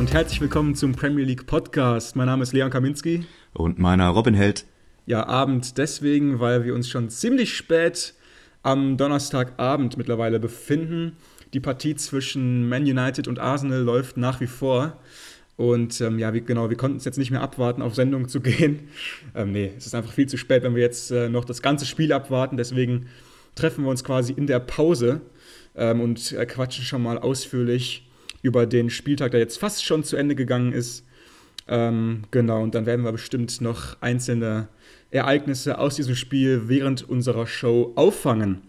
und herzlich willkommen zum Premier League Podcast. Mein Name ist Leon Kaminski. Und meiner Robin Held. Ja, Abend deswegen, weil wir uns schon ziemlich spät am Donnerstagabend mittlerweile befinden. Die Partie zwischen Man United und Arsenal läuft nach wie vor. Und ähm, ja, wie, genau, wir konnten es jetzt nicht mehr abwarten, auf Sendung zu gehen. Ähm, nee, es ist einfach viel zu spät, wenn wir jetzt äh, noch das ganze Spiel abwarten. Deswegen treffen wir uns quasi in der Pause ähm, und äh, quatschen schon mal ausführlich über den Spieltag, der jetzt fast schon zu Ende gegangen ist. Ähm, genau, und dann werden wir bestimmt noch einzelne Ereignisse aus diesem Spiel während unserer Show auffangen.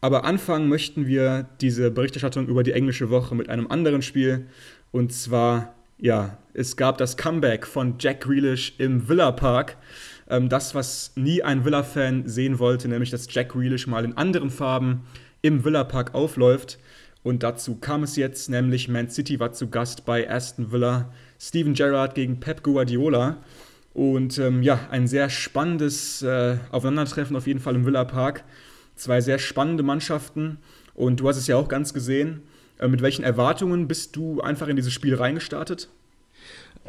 Aber anfangen möchten wir diese Berichterstattung über die englische Woche mit einem anderen Spiel. Und zwar, ja, es gab das Comeback von Jack Grealish im Villa Park. Ähm, das, was nie ein Villa-Fan sehen wollte, nämlich dass Jack Grealish mal in anderen Farben im Villa Park aufläuft. Und dazu kam es jetzt, nämlich Man City war zu Gast bei Aston Villa, Steven Gerrard gegen Pep Guardiola. Und ähm, ja, ein sehr spannendes äh, Aufeinandertreffen auf jeden Fall im Villa Park. Zwei sehr spannende Mannschaften. Und du hast es ja auch ganz gesehen. Äh, mit welchen Erwartungen bist du einfach in dieses Spiel reingestartet?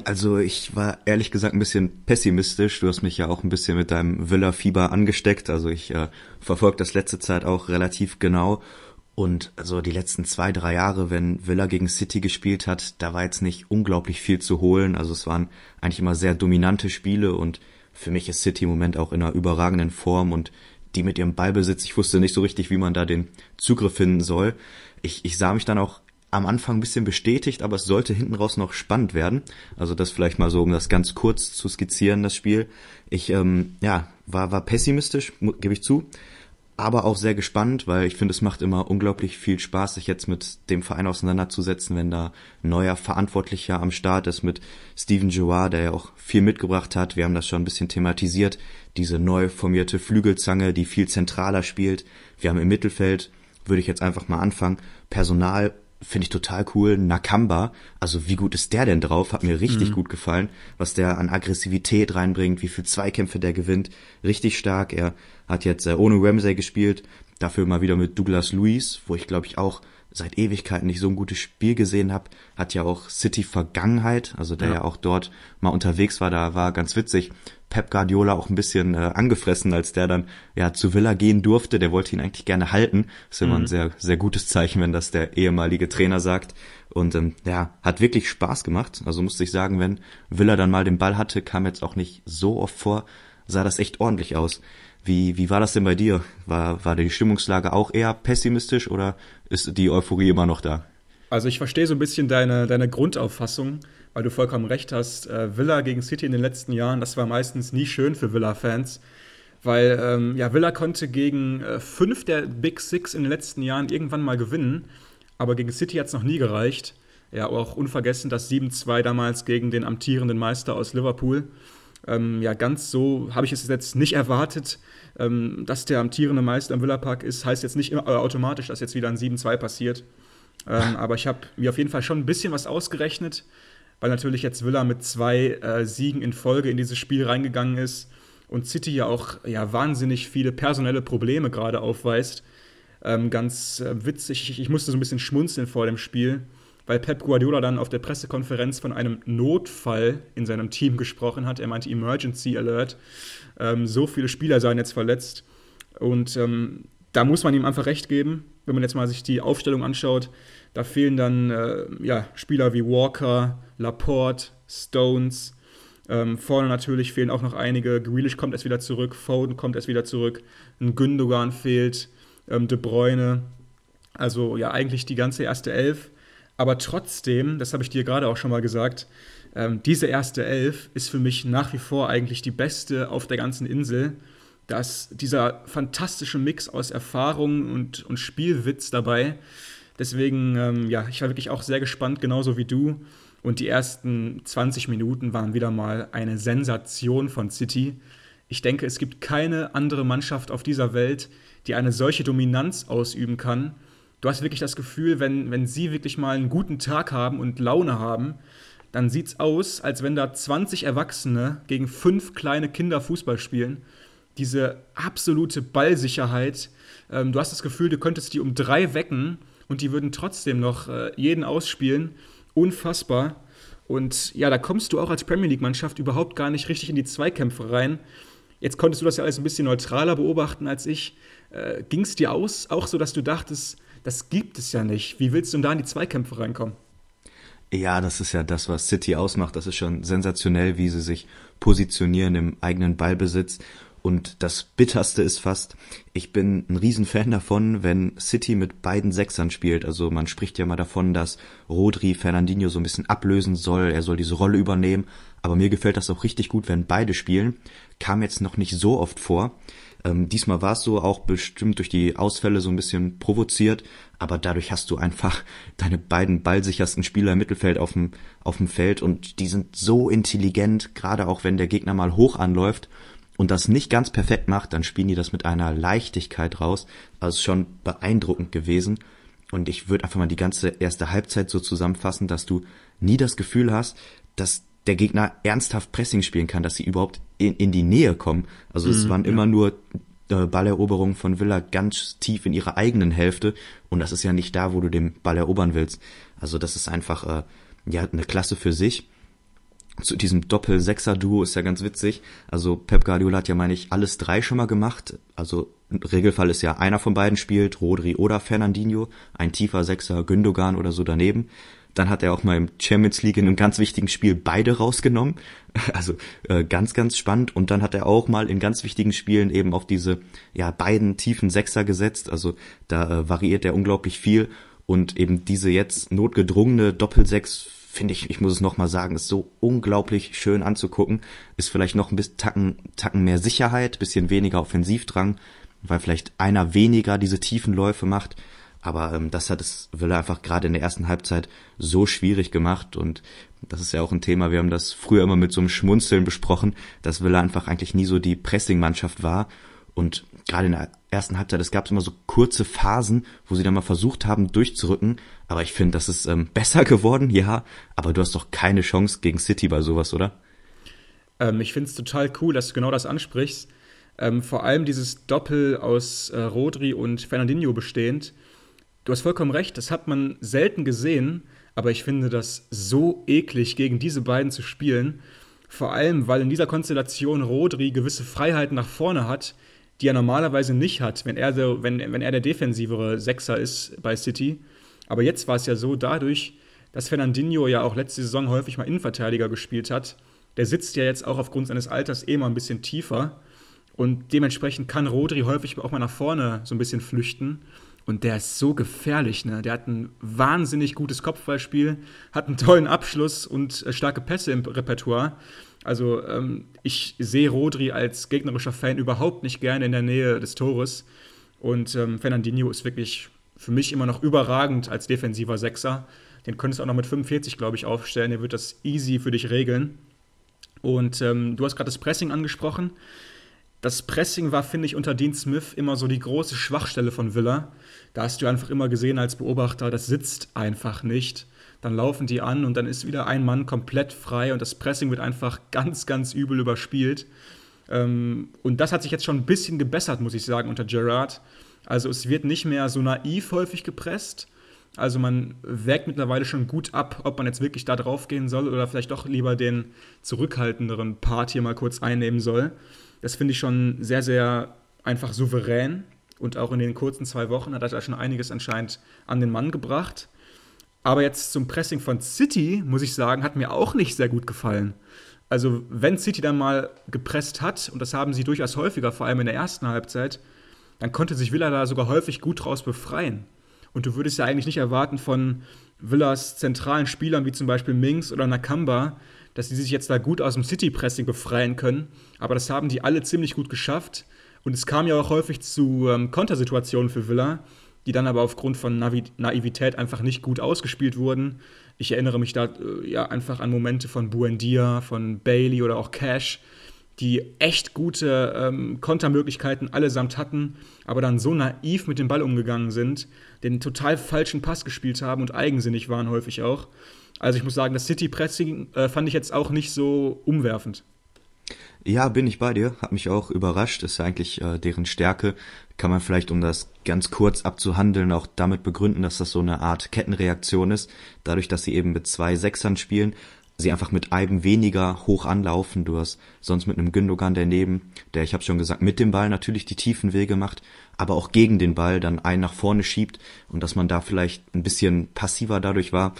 Also ich war ehrlich gesagt ein bisschen pessimistisch. Du hast mich ja auch ein bisschen mit deinem Villa-Fieber angesteckt. Also ich äh, verfolge das letzte Zeit auch relativ genau. Und also die letzten zwei, drei Jahre, wenn Villa gegen City gespielt hat, da war jetzt nicht unglaublich viel zu holen. Also es waren eigentlich immer sehr dominante Spiele und für mich ist City im Moment auch in einer überragenden Form und die mit ihrem Ballbesitz, ich wusste nicht so richtig, wie man da den Zugriff finden soll. Ich, ich sah mich dann auch am Anfang ein bisschen bestätigt, aber es sollte hinten raus noch spannend werden. Also das vielleicht mal so, um das ganz kurz zu skizzieren, das Spiel. Ich ähm, ja, war, war pessimistisch, gebe ich zu, aber auch sehr gespannt, weil ich finde, es macht immer unglaublich viel Spaß, sich jetzt mit dem Verein auseinanderzusetzen, wenn da neuer Verantwortlicher am Start ist mit Steven Joard, der ja auch viel mitgebracht hat. Wir haben das schon ein bisschen thematisiert. Diese neu formierte Flügelzange, die viel zentraler spielt. Wir haben im Mittelfeld, würde ich jetzt einfach mal anfangen, Personal finde ich total cool. Nakamba, also wie gut ist der denn drauf? Hat mir richtig mhm. gut gefallen, was der an Aggressivität reinbringt, wie viel Zweikämpfe der gewinnt. Richtig stark. Er hat jetzt äh, ohne Ramsey gespielt, dafür mal wieder mit Douglas Luis, wo ich glaube ich auch seit Ewigkeiten nicht so ein gutes Spiel gesehen habe. Hat ja auch City Vergangenheit, also der ja. ja auch dort mal unterwegs war, da war ganz witzig. Pep Guardiola auch ein bisschen äh, angefressen, als der dann ja zu Villa gehen durfte. Der wollte ihn eigentlich gerne halten. Das ist immer mhm. ein sehr sehr gutes Zeichen, wenn das der ehemalige Trainer sagt. Und ähm, ja, hat wirklich Spaß gemacht. Also musste ich sagen, wenn Villa dann mal den Ball hatte, kam jetzt auch nicht so oft vor, sah das echt ordentlich aus. Wie, wie war das denn bei dir? War, war die Stimmungslage auch eher pessimistisch oder ist die Euphorie immer noch da? Also ich verstehe so ein bisschen deine, deine Grundauffassung, weil du vollkommen recht hast. Äh, Villa gegen City in den letzten Jahren, das war meistens nie schön für Villa-Fans. Weil ähm, ja, Villa konnte gegen äh, fünf der Big Six in den letzten Jahren irgendwann mal gewinnen, aber gegen City hat es noch nie gereicht. Ja, auch unvergessen das 7-2 damals gegen den amtierenden Meister aus Liverpool. Ähm, ja, ganz so habe ich es jetzt nicht erwartet. Ähm, dass der amtierende Meister im Villapark ist, heißt jetzt nicht immer, äh, automatisch, dass jetzt wieder ein 7-2 passiert. Ähm, aber ich habe mir auf jeden Fall schon ein bisschen was ausgerechnet, weil natürlich jetzt Villa mit zwei äh, Siegen in Folge in dieses Spiel reingegangen ist und City ja auch ja, wahnsinnig viele personelle Probleme gerade aufweist. Ähm, ganz äh, witzig, ich, ich musste so ein bisschen schmunzeln vor dem Spiel weil Pep Guardiola dann auf der Pressekonferenz von einem Notfall in seinem Team gesprochen hat. Er meinte Emergency Alert. Ähm, so viele Spieler seien jetzt verletzt. Und ähm, da muss man ihm einfach recht geben, wenn man jetzt mal sich die Aufstellung anschaut. Da fehlen dann äh, ja, Spieler wie Walker, Laporte, Stones. Ähm, vorne natürlich fehlen auch noch einige. Grealish kommt erst wieder zurück, Foden kommt erst wieder zurück, ein Gündogan fehlt, ähm, De Bruyne. Also ja, eigentlich die ganze erste Elf. Aber trotzdem, das habe ich dir gerade auch schon mal gesagt, ähm, diese erste Elf ist für mich nach wie vor eigentlich die beste auf der ganzen Insel. dass dieser fantastische Mix aus Erfahrung und, und Spielwitz dabei. Deswegen, ähm, ja, ich war wirklich auch sehr gespannt, genauso wie du. Und die ersten 20 Minuten waren wieder mal eine Sensation von City. Ich denke, es gibt keine andere Mannschaft auf dieser Welt, die eine solche Dominanz ausüben kann du hast wirklich das Gefühl, wenn, wenn sie wirklich mal einen guten Tag haben und Laune haben, dann sieht es aus, als wenn da 20 Erwachsene gegen fünf kleine Kinder Fußball spielen. Diese absolute Ballsicherheit. Ähm, du hast das Gefühl, du könntest die um drei wecken und die würden trotzdem noch äh, jeden ausspielen. Unfassbar. Und ja, da kommst du auch als Premier League-Mannschaft überhaupt gar nicht richtig in die Zweikämpfe rein. Jetzt konntest du das ja alles ein bisschen neutraler beobachten als ich. Äh, Ging es dir aus, auch so, dass du dachtest, das gibt es ja nicht. Wie willst du denn da in die Zweikämpfe reinkommen? Ja, das ist ja das, was City ausmacht. Das ist schon sensationell, wie sie sich positionieren im eigenen Ballbesitz. Und das Bitterste ist fast, ich bin ein Riesenfan davon, wenn City mit beiden Sechsern spielt. Also man spricht ja mal davon, dass Rodri Fernandinho so ein bisschen ablösen soll, er soll diese Rolle übernehmen. Aber mir gefällt das auch richtig gut, wenn beide spielen. Kam jetzt noch nicht so oft vor. Ähm, diesmal war es so auch bestimmt durch die Ausfälle so ein bisschen provoziert, aber dadurch hast du einfach deine beiden ballsichersten Spieler im Mittelfeld auf dem, auf dem Feld und die sind so intelligent, gerade auch wenn der Gegner mal hoch anläuft und das nicht ganz perfekt macht, dann spielen die das mit einer Leichtigkeit raus. Also schon beeindruckend gewesen. Und ich würde einfach mal die ganze erste Halbzeit so zusammenfassen, dass du nie das Gefühl hast, dass der Gegner ernsthaft Pressing spielen kann, dass sie überhaupt in, in die Nähe kommen. Also es mhm, waren ja. immer nur äh, Balleroberungen von Villa ganz tief in ihrer eigenen Hälfte und das ist ja nicht da, wo du den Ball erobern willst. Also das ist einfach äh, ja eine Klasse für sich zu diesem Doppel-Sechser-Duo ist ja ganz witzig. Also Pep Guardiola hat ja, meine ich, alles drei schon mal gemacht. Also Regelfall ist ja einer von beiden spielt, Rodri oder Fernandinho, ein tiefer Sechser, Gündogan oder so daneben. Dann hat er auch mal im Champions League in einem ganz wichtigen Spiel beide rausgenommen. Also äh, ganz, ganz spannend. Und dann hat er auch mal in ganz wichtigen Spielen eben auf diese ja beiden tiefen Sechser gesetzt. Also da äh, variiert er unglaublich viel. Und eben diese jetzt notgedrungene Doppelsechs finde ich, ich muss es nochmal sagen, ist so unglaublich schön anzugucken. Ist vielleicht noch ein bisschen Tacken, Tacken mehr Sicherheit, bisschen weniger Offensivdrang, weil vielleicht einer weniger diese tiefen Läufe macht. Aber ähm, das hat es will er einfach gerade in der ersten Halbzeit so schwierig gemacht und das ist ja auch ein Thema. Wir haben das früher immer mit so einem Schmunzeln besprochen, dass Villa einfach eigentlich nie so die Pressing-Mannschaft war und gerade in der ersten Halbzeit, es gab immer so kurze Phasen, wo sie dann mal versucht haben, durchzurücken. Aber ich finde, das ist ähm, besser geworden, ja. Aber du hast doch keine Chance gegen City bei sowas, oder? Ähm, ich finde es total cool, dass du genau das ansprichst. Ähm, vor allem dieses Doppel aus äh, Rodri und Fernandinho bestehend. Du hast vollkommen recht, das hat man selten gesehen, aber ich finde das so eklig, gegen diese beiden zu spielen. Vor allem, weil in dieser Konstellation Rodri gewisse Freiheiten nach vorne hat, die er normalerweise nicht hat, wenn er, so, wenn, wenn er der defensivere Sechser ist bei City. Aber jetzt war es ja so, dadurch, dass Fernandinho ja auch letzte Saison häufig mal Innenverteidiger gespielt hat, der sitzt ja jetzt auch aufgrund seines Alters eh mal ein bisschen tiefer. Und dementsprechend kann Rodri häufig auch mal nach vorne so ein bisschen flüchten. Und der ist so gefährlich, ne? Der hat ein wahnsinnig gutes Kopfballspiel, hat einen tollen Abschluss und äh, starke Pässe im Repertoire. Also ähm, ich sehe Rodri als gegnerischer Fan überhaupt nicht gerne in der Nähe des Tores. Und ähm, Fernandinho ist wirklich für mich immer noch überragend als defensiver Sechser. Den könntest du auch noch mit 45, glaube ich, aufstellen. Der wird das easy für dich regeln. Und ähm, du hast gerade das Pressing angesprochen. Das Pressing war, finde ich, unter Dean Smith immer so die große Schwachstelle von Villa. Da hast du einfach immer gesehen als Beobachter, das sitzt einfach nicht dann laufen die an und dann ist wieder ein Mann komplett frei und das Pressing wird einfach ganz, ganz übel überspielt. Ähm, und das hat sich jetzt schon ein bisschen gebessert, muss ich sagen, unter Gerard. Also es wird nicht mehr so naiv häufig gepresst. Also man wägt mittlerweile schon gut ab, ob man jetzt wirklich da drauf gehen soll oder vielleicht doch lieber den zurückhaltenderen Part hier mal kurz einnehmen soll. Das finde ich schon sehr, sehr einfach souverän. Und auch in den kurzen zwei Wochen hat er da schon einiges anscheinend an den Mann gebracht. Aber jetzt zum Pressing von City, muss ich sagen, hat mir auch nicht sehr gut gefallen. Also, wenn City dann mal gepresst hat, und das haben sie durchaus häufiger, vor allem in der ersten Halbzeit, dann konnte sich Villa da sogar häufig gut draus befreien. Und du würdest ja eigentlich nicht erwarten von Villas zentralen Spielern wie zum Beispiel Minks oder Nakamba, dass sie sich jetzt da gut aus dem City-Pressing befreien können. Aber das haben die alle ziemlich gut geschafft. Und es kam ja auch häufig zu ähm, Kontersituationen für Villa, die dann aber aufgrund von Navi Naivität einfach nicht gut ausgespielt wurden. Ich erinnere mich da äh, ja einfach an Momente von Buendia, von Bailey oder auch Cash, die echt gute ähm, Kontermöglichkeiten allesamt hatten, aber dann so naiv mit dem Ball umgegangen sind, den total falschen Pass gespielt haben und eigensinnig waren häufig auch. Also ich muss sagen, das City-Pressing äh, fand ich jetzt auch nicht so umwerfend. Ja, bin ich bei dir. Hat mich auch überrascht. Ist ja eigentlich äh, deren Stärke. Kann man vielleicht, um das ganz kurz abzuhandeln, auch damit begründen, dass das so eine Art Kettenreaktion ist. Dadurch, dass sie eben mit zwei Sechsern spielen, sie einfach mit einem weniger hoch anlaufen. Du hast sonst mit einem Gündogan daneben, der, ich habe schon gesagt, mit dem Ball natürlich die tiefen Wege macht, aber auch gegen den Ball dann einen nach vorne schiebt und dass man da vielleicht ein bisschen passiver dadurch war,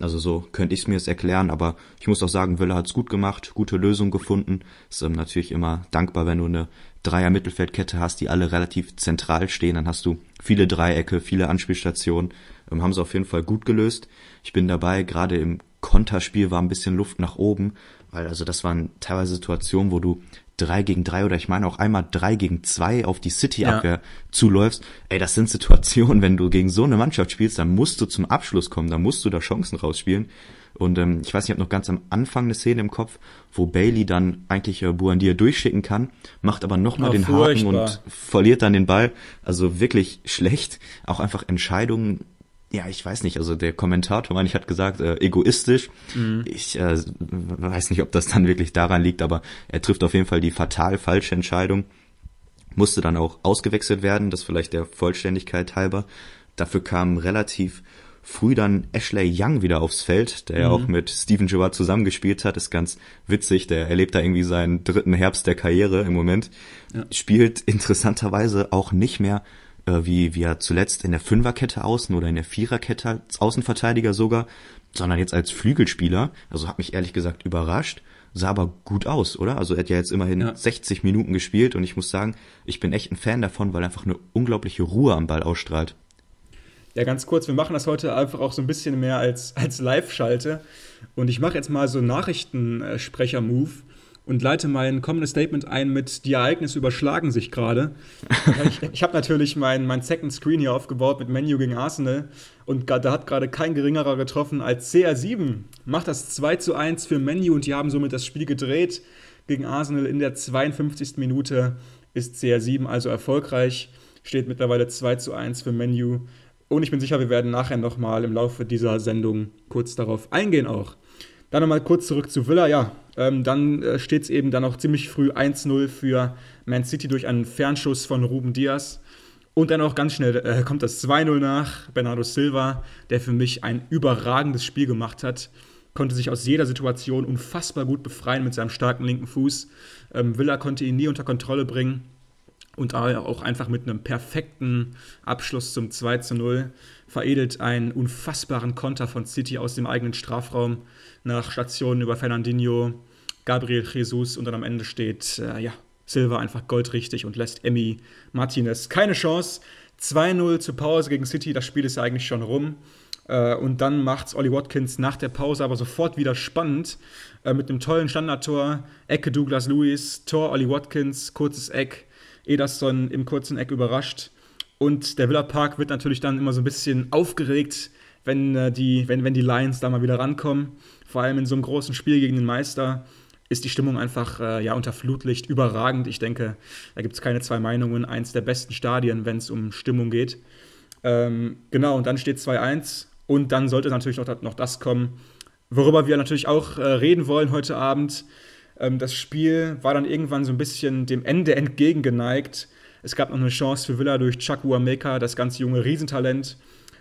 also so könnte ich es mir jetzt erklären, aber ich muss auch sagen, Wille hat's gut gemacht, gute Lösung gefunden. Ist ähm, natürlich immer dankbar, wenn du eine Dreier-Mittelfeldkette hast, die alle relativ zentral stehen. Dann hast du viele Dreiecke, viele Anspielstationen. Ähm, haben sie auf jeden Fall gut gelöst. Ich bin dabei, gerade im Konterspiel war ein bisschen Luft nach oben, weil also das waren teilweise Situationen, wo du drei gegen drei oder ich meine auch einmal drei gegen zwei auf die City-Abwehr ja. zuläufst. Ey, das sind Situationen, wenn du gegen so eine Mannschaft spielst, dann musst du zum Abschluss kommen, dann musst du da Chancen rausspielen. Und ähm, ich weiß, ich habe noch ganz am Anfang eine Szene im Kopf, wo Bailey dann eigentlich äh, Buandia durchschicken kann, macht aber nochmal oh, den Haken und verliert dann den Ball. Also wirklich schlecht. Auch einfach Entscheidungen ja, ich weiß nicht, also der Kommentator, meine ich, hat gesagt, äh, egoistisch. Mhm. Ich äh, weiß nicht, ob das dann wirklich daran liegt, aber er trifft auf jeden Fall die fatal falsche Entscheidung. Musste dann auch ausgewechselt werden, das vielleicht der Vollständigkeit halber. Dafür kam relativ früh dann Ashley Young wieder aufs Feld, der ja mhm. auch mit Steven Gerrard zusammengespielt hat, ist ganz witzig, der erlebt da irgendwie seinen dritten Herbst der Karriere im Moment, ja. spielt interessanterweise auch nicht mehr wie, wie er zuletzt in der Fünferkette außen oder in der Viererkette als Außenverteidiger sogar, sondern jetzt als Flügelspieler. Also hat mich ehrlich gesagt überrascht. Sah aber gut aus, oder? Also er hat ja jetzt immerhin ja. 60 Minuten gespielt und ich muss sagen, ich bin echt ein Fan davon, weil er einfach eine unglaubliche Ruhe am Ball ausstrahlt. Ja, ganz kurz, wir machen das heute einfach auch so ein bisschen mehr als, als Live-Schalte. Und ich mache jetzt mal so einen Nachrichtensprecher-Move und leite mein kommendes Statement ein mit die Ereignisse überschlagen sich gerade. ich, ich habe natürlich mein, mein Second Screen hier aufgebaut mit Menu gegen Arsenal und da hat gerade kein geringerer getroffen als CR7. Macht das 2 zu 1 für Menu und die haben somit das Spiel gedreht gegen Arsenal in der 52. Minute ist CR7 also erfolgreich. Steht mittlerweile 2 zu 1 für Menu. Und ich bin sicher, wir werden nachher nochmal im Laufe dieser Sendung kurz darauf eingehen auch. Dann nochmal kurz zurück zu Villa. Ja, ähm, dann äh, steht es eben dann auch ziemlich früh 1-0 für Man City durch einen Fernschuss von Ruben Diaz. Und dann auch ganz schnell äh, kommt das 2-0 nach. Bernardo Silva, der für mich ein überragendes Spiel gemacht hat, konnte sich aus jeder Situation unfassbar gut befreien mit seinem starken linken Fuß. Ähm, Villa konnte ihn nie unter Kontrolle bringen und auch einfach mit einem perfekten Abschluss zum 2 zu 0 veredelt einen unfassbaren Konter von City aus dem eigenen Strafraum nach Stationen über Fernandinho, Gabriel Jesus und dann am Ende steht, äh, ja, Silva einfach goldrichtig und lässt Emmy Martinez keine Chance. 2-0 zur Pause gegen City, das Spiel ist ja eigentlich schon rum. Äh, und dann macht Ollie Watkins nach der Pause aber sofort wieder spannend äh, mit einem tollen Standardtor. Ecke Douglas Lewis, Tor Ollie Watkins, kurzes Eck. Ederson im kurzen Eck überrascht. Und der Villa Park wird natürlich dann immer so ein bisschen aufgeregt, wenn, äh, die, wenn, wenn die Lions da mal wieder rankommen. Vor allem in so einem großen Spiel gegen den Meister ist die Stimmung einfach äh, ja, unter Flutlicht überragend. Ich denke, da gibt es keine zwei Meinungen. Eins der besten Stadien, wenn es um Stimmung geht. Ähm, genau, und dann steht 2-1. Und dann sollte natürlich noch, noch das kommen, worüber wir natürlich auch äh, reden wollen heute Abend. Ähm, das Spiel war dann irgendwann so ein bisschen dem Ende entgegengeneigt. Es gab noch eine Chance für Villa durch Chuck Uameka, das ganz junge Riesentalent.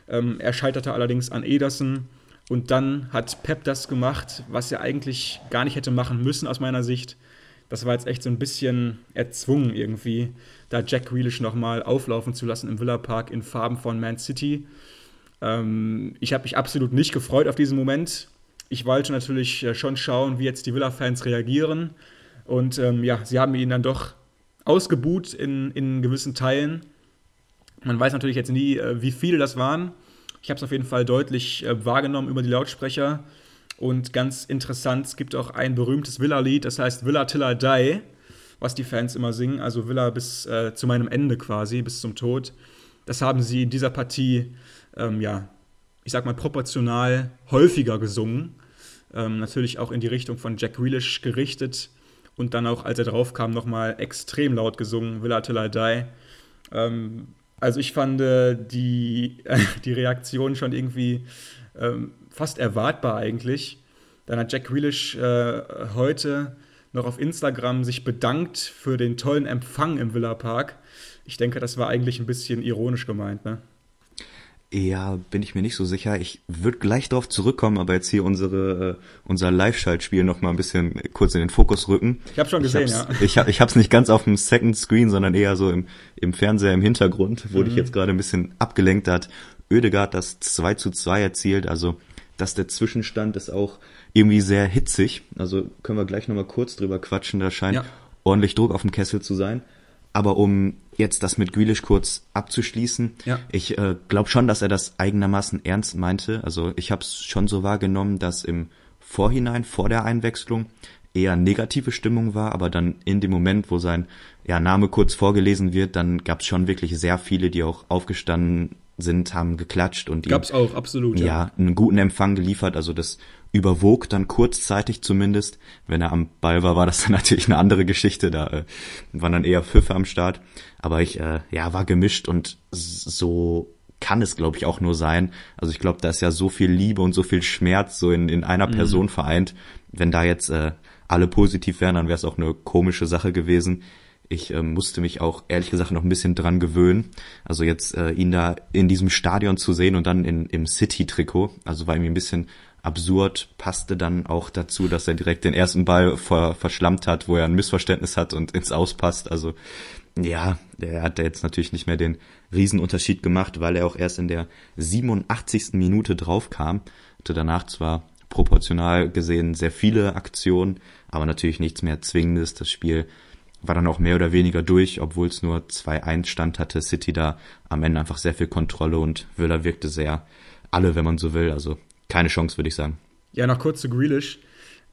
Ähm, er scheiterte allerdings an Ederson. Und dann hat Pep das gemacht, was er eigentlich gar nicht hätte machen müssen aus meiner Sicht. Das war jetzt echt so ein bisschen erzwungen irgendwie, da Jack Grealish nochmal auflaufen zu lassen im Villa Park in Farben von Man City. Ähm, ich habe mich absolut nicht gefreut auf diesen Moment. Ich wollte natürlich äh, schon schauen, wie jetzt die Villa-Fans reagieren. Und ähm, ja, sie haben ihn dann doch ausgebuht in, in gewissen Teilen. Man weiß natürlich jetzt nie, äh, wie viele das waren. Ich habe es auf jeden Fall deutlich äh, wahrgenommen über die Lautsprecher. Und ganz interessant, es gibt auch ein berühmtes Villa-Lied, das heißt Villa Till I Die, was die Fans immer singen. Also Villa bis äh, zu meinem Ende quasi, bis zum Tod. Das haben sie in dieser Partie, ähm, ja, ich sag mal, proportional häufiger gesungen. Ähm, natürlich auch in die Richtung von Jack Grealish gerichtet. Und dann auch, als er draufkam, nochmal extrem laut gesungen, Villa Till I Die. Ähm, also ich fand äh, die, die Reaktion schon irgendwie ähm, fast erwartbar eigentlich. Dann hat Jack Grealish äh, heute noch auf Instagram sich bedankt für den tollen Empfang im Villa Park. Ich denke, das war eigentlich ein bisschen ironisch gemeint, ne? Ja, bin ich mir nicht so sicher. Ich würde gleich darauf zurückkommen, aber jetzt hier unsere äh, unser Live-Schaltspiel noch mal ein bisschen kurz in den Fokus rücken. Ich habe schon gesehen, ich ja. Ich habe ich hab's nicht ganz auf dem Second Screen, sondern eher so im, im Fernseher im Hintergrund. Wurde mhm. ich jetzt gerade ein bisschen abgelenkt. Da hat Oedegaard das 2 zu 2 erzielt. Also, dass der Zwischenstand ist auch irgendwie sehr hitzig. Also können wir gleich noch mal kurz drüber quatschen. Da scheint ja. ordentlich Druck auf dem Kessel zu sein. Aber um jetzt das mit Grealish kurz abzuschließen, ja. ich äh, glaube schon, dass er das eigenermaßen ernst meinte. Also ich habe es schon so wahrgenommen, dass im Vorhinein, vor der Einwechslung, eher negative Stimmung war, aber dann in dem Moment, wo sein ja, Name kurz vorgelesen wird, dann gab es schon wirklich sehr viele, die auch aufgestanden sind, haben geklatscht und gab's ihm, auch absolut ja. ja einen guten Empfang geliefert. Also das überwog dann kurzzeitig zumindest. Wenn er am Ball war, war das dann natürlich eine andere Geschichte. Da äh, waren dann eher Pfiffe am Start. Aber ich äh, ja war gemischt und so kann es, glaube ich, auch nur sein. Also ich glaube, da ist ja so viel Liebe und so viel Schmerz so in, in einer mhm. Person vereint. Wenn da jetzt äh, alle positiv wären, dann wäre es auch eine komische Sache gewesen. Ich äh, musste mich auch ehrlich gesagt noch ein bisschen dran gewöhnen. Also jetzt äh, ihn da in diesem Stadion zu sehen und dann in, im City-Trikot, also war irgendwie ein bisschen absurd, passte dann auch dazu, dass er direkt den ersten Ball ver verschlammt hat, wo er ein Missverständnis hat und ins Auspasst. Also ja, der hat da jetzt natürlich nicht mehr den Riesenunterschied gemacht, weil er auch erst in der 87. Minute draufkam. Hatte danach zwar proportional gesehen sehr viele Aktionen, aber natürlich nichts mehr Zwingendes. Das Spiel war dann auch mehr oder weniger durch, obwohl es nur 2-1 stand, hatte City da am Ende einfach sehr viel Kontrolle und Villa wirkte sehr alle, wenn man so will. Also keine Chance, würde ich sagen. Ja, noch kurz zu Grealish.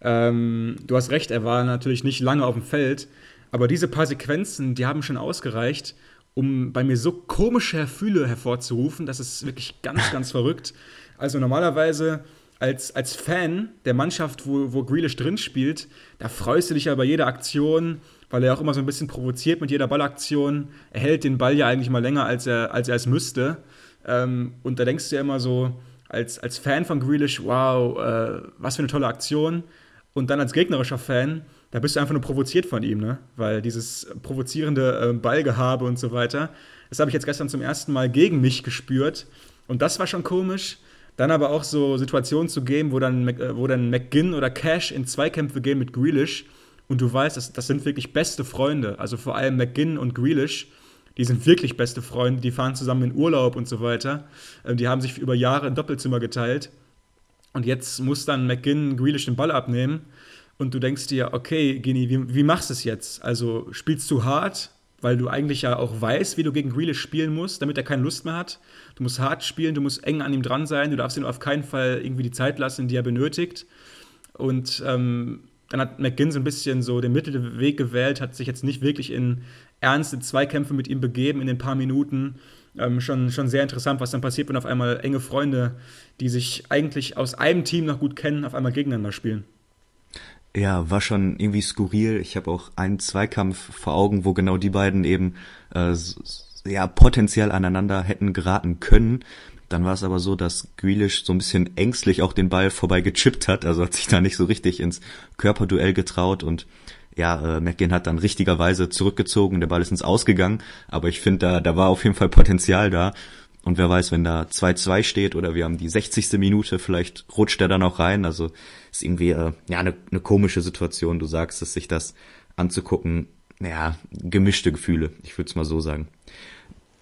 Ähm, du hast recht, er war natürlich nicht lange auf dem Feld, aber diese paar Sequenzen, die haben schon ausgereicht, um bei mir so komische Gefühle hervorzurufen, das ist wirklich ganz, ganz verrückt. Also normalerweise als, als Fan der Mannschaft, wo, wo Grealish drin spielt, da freust du dich ja bei jeder Aktion, weil er auch immer so ein bisschen provoziert mit jeder Ballaktion. Er hält den Ball ja eigentlich mal länger, als er, als er es müsste. Ähm, und da denkst du ja immer so, als, als Fan von Grealish, wow, äh, was für eine tolle Aktion. Und dann als gegnerischer Fan, da bist du einfach nur provoziert von ihm, ne? Weil dieses provozierende äh, Ballgehabe und so weiter, das habe ich jetzt gestern zum ersten Mal gegen mich gespürt. Und das war schon komisch. Dann aber auch so Situationen zu geben, wo dann, äh, wo dann McGinn oder Cash in Zweikämpfe gehen mit Grealish und du weißt, das, das sind wirklich beste Freunde. Also vor allem McGinn und Grealish, die sind wirklich beste Freunde, die fahren zusammen in Urlaub und so weiter. Ähm, die haben sich über Jahre ein Doppelzimmer geteilt. Und jetzt muss dann McGinn Grealish den Ball abnehmen. Und du denkst dir, okay, Gini, wie, wie machst du es jetzt? Also spielst du hart, weil du eigentlich ja auch weißt, wie du gegen Grealish spielen musst, damit er keine Lust mehr hat. Du musst hart spielen, du musst eng an ihm dran sein, du darfst ihm auf keinen Fall irgendwie die Zeit lassen, die er benötigt. Und ähm, dann hat McGinn so ein bisschen so den Mittelweg gewählt, hat sich jetzt nicht wirklich in ernste Zweikämpfe mit ihm begeben in den paar Minuten. Ähm, schon, schon sehr interessant, was dann passiert, wenn auf einmal enge Freunde, die sich eigentlich aus einem Team noch gut kennen, auf einmal gegeneinander spielen. Ja, war schon irgendwie skurril. Ich habe auch einen Zweikampf vor Augen, wo genau die beiden eben äh, ja potenziell aneinander hätten geraten können. Dann war es aber so, dass Grealish so ein bisschen ängstlich auch den Ball vorbei gechippt hat, also hat sich da nicht so richtig ins Körperduell getraut und ja, äh, McGinn hat dann richtigerweise zurückgezogen, der Ball ist ins Ausgegangen, aber ich finde, da, da war auf jeden Fall Potenzial da. Und wer weiß, wenn da 2-2 steht oder wir haben die 60. Minute, vielleicht rutscht er dann auch rein. Also ist irgendwie äh, ja eine, eine komische Situation. Du sagst, dass sich das anzugucken, ja, gemischte Gefühle, ich würde es mal so sagen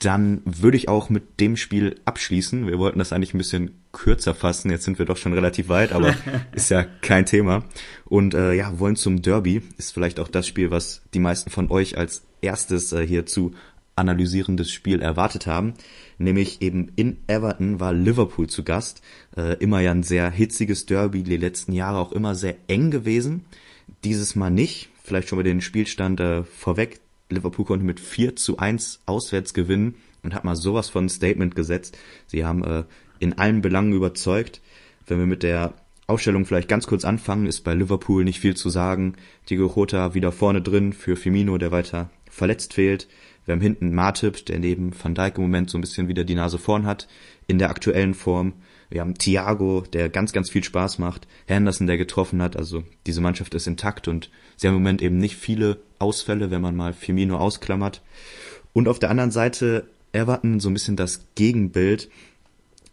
dann würde ich auch mit dem Spiel abschließen. Wir wollten das eigentlich ein bisschen kürzer fassen. Jetzt sind wir doch schon relativ weit, aber ist ja kein Thema. Und äh, ja, wollen zum Derby. Ist vielleicht auch das Spiel, was die meisten von euch als erstes äh, hier zu analysierendes Spiel erwartet haben. Nämlich eben in Everton war Liverpool zu Gast. Äh, immer ja ein sehr hitziges Derby, die letzten Jahre auch immer sehr eng gewesen. Dieses Mal nicht. Vielleicht schon mal den Spielstand äh, vorweg. Liverpool konnte mit 4 zu 1 auswärts gewinnen und hat mal sowas von Statement gesetzt. Sie haben äh, in allen Belangen überzeugt. Wenn wir mit der Aufstellung vielleicht ganz kurz anfangen, ist bei Liverpool nicht viel zu sagen. Diego Jota wieder vorne drin für Firmino, der weiter verletzt fehlt. Wir haben hinten Martip, der neben Van Dijk im Moment so ein bisschen wieder die Nase vorn hat in der aktuellen Form. Wir haben Thiago, der ganz, ganz viel Spaß macht. Henderson, der getroffen hat. Also diese Mannschaft ist intakt und sie haben im Moment eben nicht viele Ausfälle, wenn man mal Firmino ausklammert. Und auf der anderen Seite Everton so ein bisschen das Gegenbild.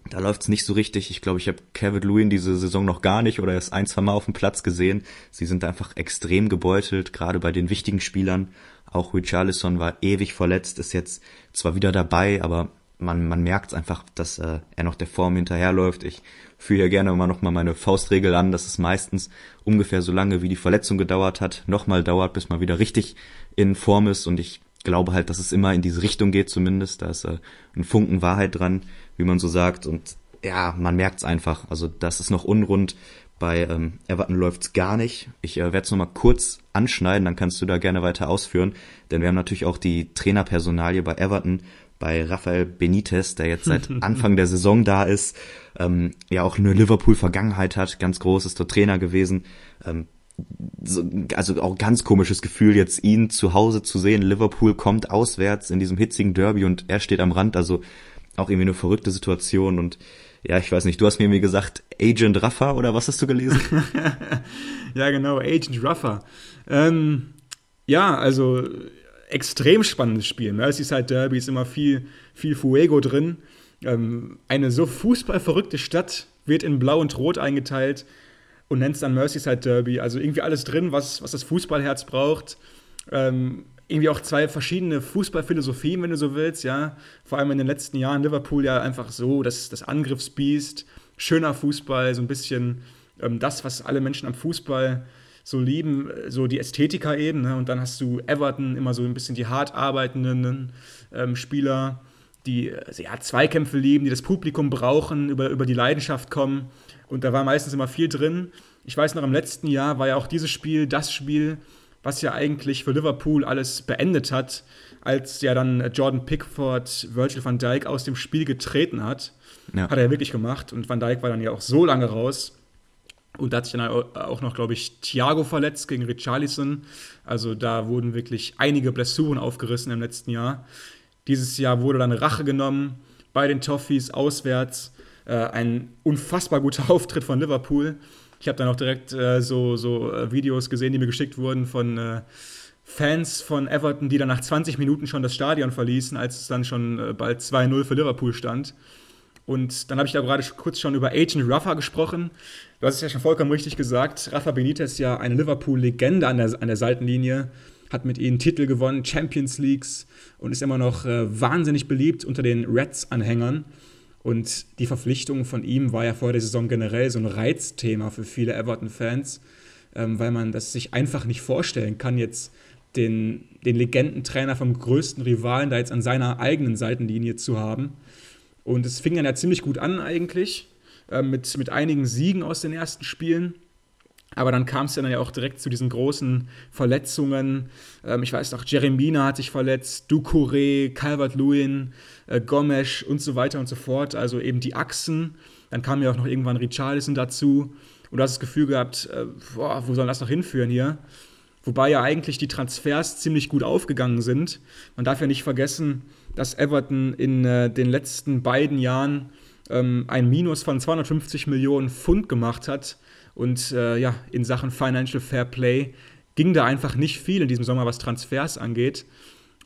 Da läuft's nicht so richtig. Ich glaube, ich habe Kevin Lewin diese Saison noch gar nicht oder erst ein, zwei Mal auf dem Platz gesehen. Sie sind einfach extrem gebeutelt, gerade bei den wichtigen Spielern. Auch Richarlison war ewig verletzt, ist jetzt zwar wieder dabei, aber man, man merkt einfach, dass äh, er noch der Form hinterherläuft. Ich führe ja gerne immer noch mal meine Faustregel an, dass es meistens ungefähr so lange, wie die Verletzung gedauert hat, nochmal dauert, bis man wieder richtig in Form ist. Und ich glaube halt, dass es immer in diese Richtung geht zumindest. Da ist äh, ein Funken Wahrheit dran, wie man so sagt. Und ja, man merkt's einfach. Also das ist noch unrund. Bei ähm, Everton läuft's gar nicht. Ich äh, werde es nochmal kurz anschneiden, dann kannst du da gerne weiter ausführen. Denn wir haben natürlich auch die Trainerpersonalie bei Everton bei Rafael Benitez, der jetzt seit Anfang der Saison da ist, ähm, ja auch eine Liverpool-Vergangenheit hat, ganz groß, ist dort Trainer gewesen. Ähm, so, also auch ganz komisches Gefühl, jetzt ihn zu Hause zu sehen. Liverpool kommt auswärts in diesem hitzigen Derby und er steht am Rand, also auch irgendwie eine verrückte Situation und ja, ich weiß nicht, du hast mir irgendwie gesagt, Agent Rafa oder was hast du gelesen? ja, genau, Agent Rafa. Ähm, ja, also extrem spannendes Spiel. Merseyside Derby ist immer viel, viel Fuego drin. Ähm, eine so fußballverrückte Stadt wird in Blau und Rot eingeteilt und nennt es dann Merseyside Derby. Also irgendwie alles drin, was, was das Fußballherz braucht. Ähm, irgendwie auch zwei verschiedene Fußballphilosophien, wenn du so willst, ja. Vor allem in den letzten Jahren Liverpool ja einfach so, das, das Angriffsbiest, schöner Fußball, so ein bisschen ähm, das, was alle Menschen am Fußball so lieben, so die Ästhetiker eben. Ne? Und dann hast du Everton, immer so ein bisschen die hart arbeitenden ähm, Spieler, die also, ja, Zweikämpfe lieben, die das Publikum brauchen, über, über die Leidenschaft kommen. Und da war meistens immer viel drin. Ich weiß noch, im letzten Jahr war ja auch dieses Spiel das Spiel, was ja eigentlich für Liverpool alles beendet hat, als ja dann Jordan Pickford Virgil van Dijk aus dem Spiel getreten hat. Ja. Hat er ja wirklich gemacht. Und Van Dijk war dann ja auch so lange raus. Und da hat sich dann auch noch, glaube ich, Thiago verletzt gegen Richarlison. Also da wurden wirklich einige Blessuren aufgerissen im letzten Jahr. Dieses Jahr wurde dann Rache genommen bei den Toffees auswärts. Äh, ein unfassbar guter Auftritt von Liverpool. Ich habe dann auch direkt äh, so, so äh, Videos gesehen, die mir geschickt wurden von äh, Fans von Everton, die dann nach 20 Minuten schon das Stadion verließen, als es dann schon äh, bald 2-0 für Liverpool stand. Und dann habe ich da gerade kurz schon über Agent Rafa gesprochen. Du hast es ja schon vollkommen richtig gesagt. Rafa Benitez ist ja eine Liverpool-Legende an der, an der Seitenlinie, hat mit ihnen Titel gewonnen, Champions Leagues und ist immer noch äh, wahnsinnig beliebt unter den Reds-Anhängern. Und die Verpflichtung von ihm war ja vor der Saison generell so ein Reizthema für viele Everton-Fans, ähm, weil man das sich einfach nicht vorstellen kann, jetzt den, den Legendentrainer vom größten Rivalen da jetzt an seiner eigenen Seitenlinie zu haben. Und es fing dann ja ziemlich gut an eigentlich, äh, mit, mit einigen Siegen aus den ersten Spielen. Aber dann kam es dann ja auch direkt zu diesen großen Verletzungen. Ähm, ich weiß noch, Jeremina hat sich verletzt, Ducouré, Calvert-Lewin, äh, Gomes und so weiter und so fort. Also eben die Achsen. Dann kam ja auch noch irgendwann Richarlison dazu. Und du hast das Gefühl gehabt, äh, boah, wo soll das noch hinführen hier? Wobei ja eigentlich die Transfers ziemlich gut aufgegangen sind. Man darf ja nicht vergessen, dass Everton in äh, den letzten beiden Jahren ähm, ein Minus von 250 Millionen Pfund gemacht hat. Und äh, ja, in Sachen Financial Fair Play ging da einfach nicht viel in diesem Sommer, was Transfers angeht.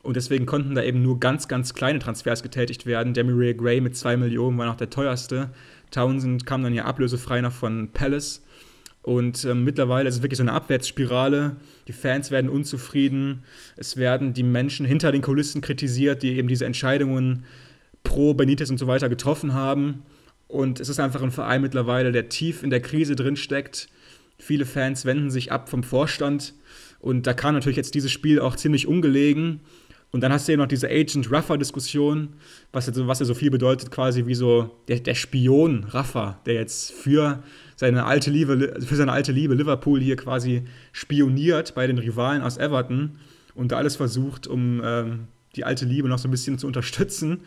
Und deswegen konnten da eben nur ganz, ganz kleine Transfers getätigt werden. Demiray Gray mit 2 Millionen war noch der teuerste. Townsend kam dann ja ablösefrei noch von Palace. Und äh, mittlerweile ist es wirklich so eine Abwärtsspirale. Die Fans werden unzufrieden. Es werden die Menschen hinter den Kulissen kritisiert, die eben diese Entscheidungen pro Benitez und so weiter getroffen haben. Und es ist einfach ein Verein mittlerweile, der tief in der Krise drin steckt. Viele Fans wenden sich ab vom Vorstand. Und da kam natürlich jetzt dieses Spiel auch ziemlich ungelegen. Und dann hast du eben noch diese Agent Raffa-Diskussion, was, was ja so viel bedeutet, quasi wie so der, der Spion Raffa, der jetzt für seine alte Liebe, für seine alte Liebe Liverpool hier quasi spioniert bei den Rivalen aus Everton und da alles versucht, um ähm, die alte Liebe noch so ein bisschen zu unterstützen.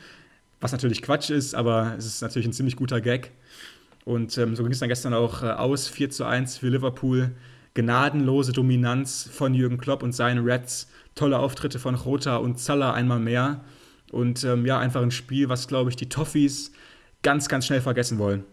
Was natürlich Quatsch ist, aber es ist natürlich ein ziemlich guter Gag. Und ähm, so ging es dann gestern auch äh, aus, 4 zu 1 für Liverpool gnadenlose Dominanz von Jürgen Klopp und seinen Reds, tolle Auftritte von Rota und Zalla einmal mehr. Und ähm, ja, einfach ein Spiel, was, glaube ich, die Toffees ganz, ganz schnell vergessen wollen.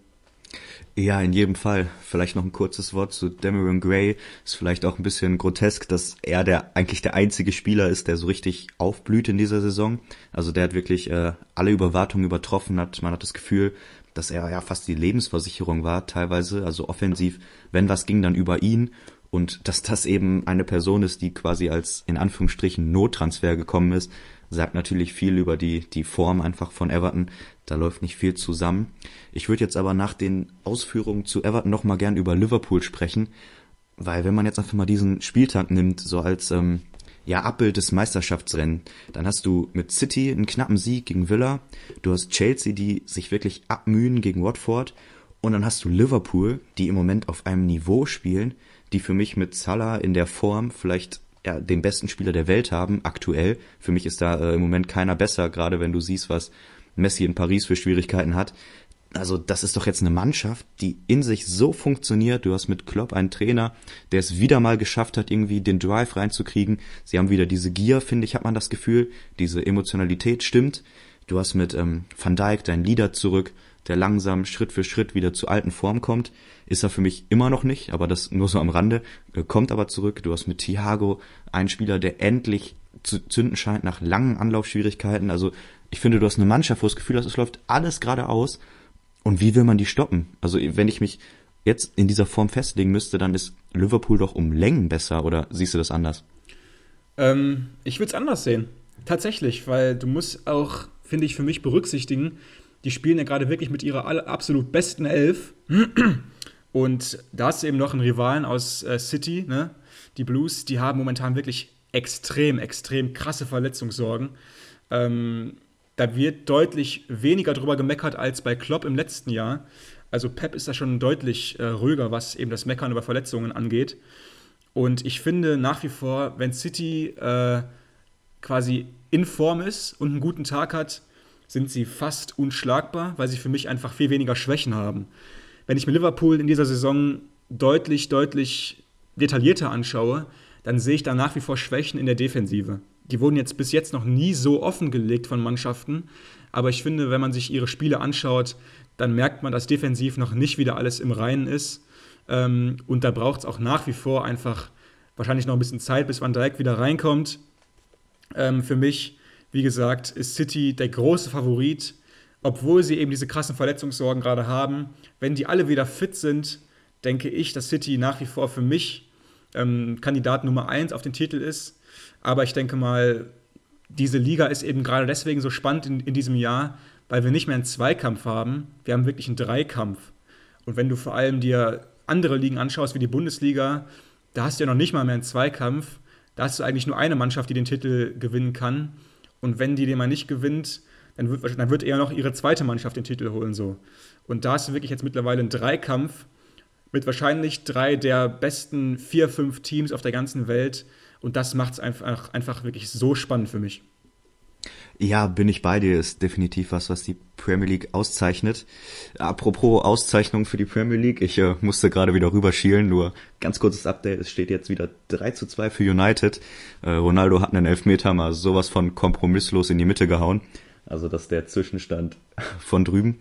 Ja, in jedem Fall. Vielleicht noch ein kurzes Wort zu Demarin Gray. Ist vielleicht auch ein bisschen grotesk, dass er der eigentlich der einzige Spieler ist, der so richtig aufblüht in dieser Saison. Also der hat wirklich äh, alle Überwartungen übertroffen, hat man hat das Gefühl, dass er ja fast die Lebensversicherung war teilweise, also offensiv, wenn was ging dann über ihn und dass das eben eine Person ist, die quasi als in Anführungsstrichen Nottransfer gekommen ist, sagt natürlich viel über die, die Form einfach von Everton. Da läuft nicht viel zusammen. Ich würde jetzt aber nach den Ausführungen zu Everton noch mal gern über Liverpool sprechen, weil wenn man jetzt einfach mal diesen Spieltag nimmt, so als ähm, ja, Abbild des Meisterschaftsrennen, dann hast du mit City einen knappen Sieg gegen Villa, du hast Chelsea, die sich wirklich abmühen gegen Watford und dann hast du Liverpool, die im Moment auf einem Niveau spielen, die für mich mit Salah in der Form vielleicht ja, den besten Spieler der Welt haben, aktuell. Für mich ist da äh, im Moment keiner besser, gerade wenn du siehst, was Messi in Paris für Schwierigkeiten hat. Also das ist doch jetzt eine Mannschaft, die in sich so funktioniert. Du hast mit Klopp einen Trainer, der es wieder mal geschafft hat, irgendwie den Drive reinzukriegen. Sie haben wieder diese Gier, finde ich, hat man das Gefühl. Diese Emotionalität stimmt. Du hast mit ähm, Van Dijk deinen Leader zurück, der langsam Schritt für Schritt wieder zur alten Form kommt. Ist er für mich immer noch nicht, aber das nur so am Rande. Äh, kommt aber zurück. Du hast mit Thiago einen Spieler, der endlich zu zünden scheint nach langen Anlaufschwierigkeiten. Also ich finde, du hast eine Mannschaft, wo das Gefühl hast, es läuft alles geradeaus. Und wie will man die stoppen? Also wenn ich mich jetzt in dieser Form festlegen müsste, dann ist Liverpool doch um Längen besser. Oder siehst du das anders? Ähm, ich würde es anders sehen. Tatsächlich, weil du musst auch, finde ich, für mich berücksichtigen, die spielen ja gerade wirklich mit ihrer absolut besten Elf. Und da ist eben noch ein Rivalen aus äh, City, ne? die Blues, die haben momentan wirklich extrem, extrem krasse Verletzungssorgen. Ähm, da wird deutlich weniger drüber gemeckert als bei Klopp im letzten Jahr. Also Pep ist da schon deutlich äh, ruhiger, was eben das Meckern über Verletzungen angeht. Und ich finde nach wie vor, wenn City äh, quasi in Form ist und einen guten Tag hat, sind sie fast unschlagbar, weil sie für mich einfach viel weniger Schwächen haben. Wenn ich mir Liverpool in dieser Saison deutlich, deutlich detaillierter anschaue, dann sehe ich da nach wie vor Schwächen in der Defensive. Die wurden jetzt bis jetzt noch nie so offengelegt von Mannschaften, aber ich finde, wenn man sich ihre Spiele anschaut, dann merkt man, dass defensiv noch nicht wieder alles im Reinen ist. Ähm, und da braucht es auch nach wie vor einfach wahrscheinlich noch ein bisschen Zeit, bis man direkt wieder reinkommt. Ähm, für mich wie gesagt, ist City der große Favorit, obwohl sie eben diese krassen Verletzungssorgen gerade haben. Wenn die alle wieder fit sind, denke ich, dass City nach wie vor für mich ähm, Kandidat Nummer 1 auf den Titel ist. Aber ich denke mal, diese Liga ist eben gerade deswegen so spannend in, in diesem Jahr, weil wir nicht mehr einen Zweikampf haben, wir haben wirklich einen Dreikampf. Und wenn du vor allem dir andere Ligen anschaust, wie die Bundesliga, da hast du ja noch nicht mal mehr einen Zweikampf. Da hast du eigentlich nur eine Mannschaft, die den Titel gewinnen kann. Und wenn die den mal nicht gewinnt, dann wird, dann wird eher noch ihre zweite Mannschaft den Titel holen. So. Und da ist wirklich jetzt mittlerweile ein Dreikampf mit wahrscheinlich drei der besten vier, fünf Teams auf der ganzen Welt. Und das macht es einfach, einfach wirklich so spannend für mich. Ja, bin ich bei dir, ist definitiv was, was die Premier League auszeichnet. Apropos Auszeichnung für die Premier League, ich äh, musste gerade wieder rüberschielen, nur ganz kurzes Update, es steht jetzt wieder 3 zu 2 für United. Äh, Ronaldo hat einen Elfmeter mal sowas von kompromisslos in die Mitte gehauen. Also das ist der Zwischenstand von drüben.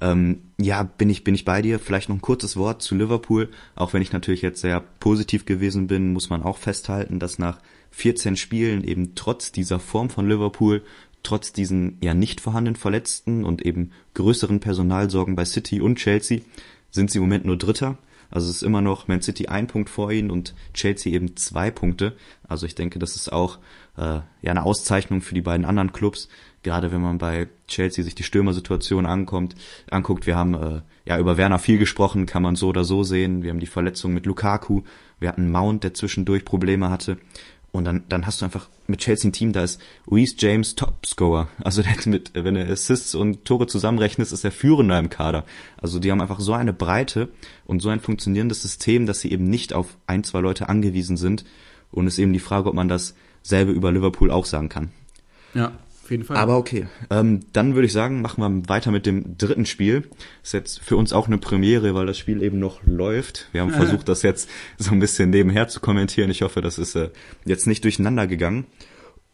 Ähm, ja, bin ich, bin ich bei dir. Vielleicht noch ein kurzes Wort zu Liverpool. Auch wenn ich natürlich jetzt sehr positiv gewesen bin, muss man auch festhalten, dass nach 14 Spielen eben trotz dieser Form von Liverpool trotz diesen ja nicht vorhandenen Verletzten und eben größeren Personalsorgen bei City und Chelsea sind sie im Moment nur Dritter. Also es ist immer noch Man City ein Punkt vor ihnen und Chelsea eben zwei Punkte. Also ich denke, das ist auch äh, ja eine Auszeichnung für die beiden anderen Clubs. Gerade wenn man bei Chelsea sich die Stürmersituation ankommt, anguckt. Wir haben äh, ja über Werner viel gesprochen, kann man so oder so sehen. Wir haben die Verletzung mit Lukaku. Wir hatten Mount, der zwischendurch Probleme hatte. Und dann, dann hast du einfach mit Chelsea ein Team, da ist Reece James Topscorer. Also der hat mit, wenn er Assists und Tore zusammenrechnet, ist er führender im Kader. Also die haben einfach so eine Breite und so ein funktionierendes System, dass sie eben nicht auf ein, zwei Leute angewiesen sind. Und es ist eben die Frage, ob man das selbe über Liverpool auch sagen kann. Ja, Auf jeden Fall. Aber okay, ähm, dann würde ich sagen, machen wir weiter mit dem dritten Spiel. Ist jetzt für uns auch eine Premiere, weil das Spiel eben noch läuft. Wir haben versucht, das jetzt so ein bisschen nebenher zu kommentieren. Ich hoffe, das ist äh, jetzt nicht durcheinander gegangen.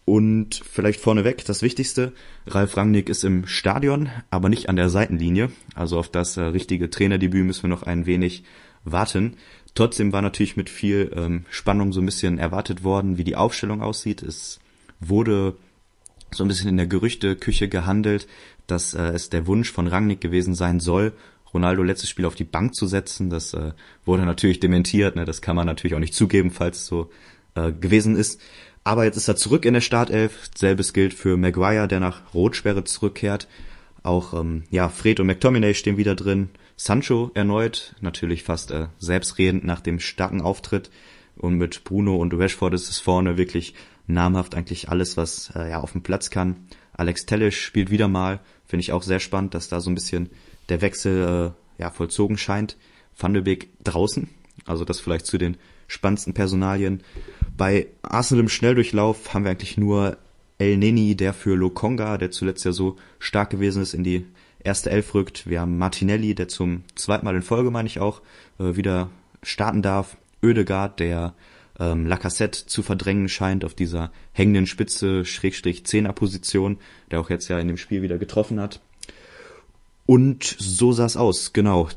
Und vielleicht vorneweg das Wichtigste, Ralf Rangnick ist im Stadion, aber nicht an der Seitenlinie. Also auf das äh, richtige Trainerdebüt müssen wir noch ein wenig warten. Trotzdem war natürlich mit viel ähm, Spannung so ein bisschen erwartet worden, wie die Aufstellung aussieht. Es wurde so ein bisschen in der Gerüchteküche gehandelt, dass äh, es der Wunsch von Rangnick gewesen sein soll, Ronaldo letztes Spiel auf die Bank zu setzen. Das äh, wurde natürlich dementiert. Ne? Das kann man natürlich auch nicht zugeben, falls es so äh, gewesen ist. Aber jetzt ist er zurück in der Startelf. Selbes gilt für Maguire, der nach Rotsperre zurückkehrt. Auch ähm, ja, Fred und McTominay stehen wieder drin. Sancho erneut, natürlich fast äh, selbstredend nach dem starken Auftritt. Und mit Bruno und Rashford ist es vorne wirklich namhaft eigentlich alles, was äh, ja auf dem Platz kann. Alex Tellisch spielt wieder mal, finde ich auch sehr spannend, dass da so ein bisschen der Wechsel äh, ja vollzogen scheint. Van de Beek draußen, also das vielleicht zu den spannendsten Personalien. Bei Arsenal im Schnelldurchlauf haben wir eigentlich nur El Neni, der für Lokonga, der zuletzt ja so stark gewesen ist, in die erste Elf rückt. Wir haben Martinelli, der zum zweiten Mal in Folge, meine ich auch, äh, wieder starten darf. Oedegaard, der ähm, Lacassette zu verdrängen scheint auf dieser hängenden Spitze, Schrägstrich Zehner-Position, der auch jetzt ja in dem Spiel wieder getroffen hat. Und so sah es aus, genau.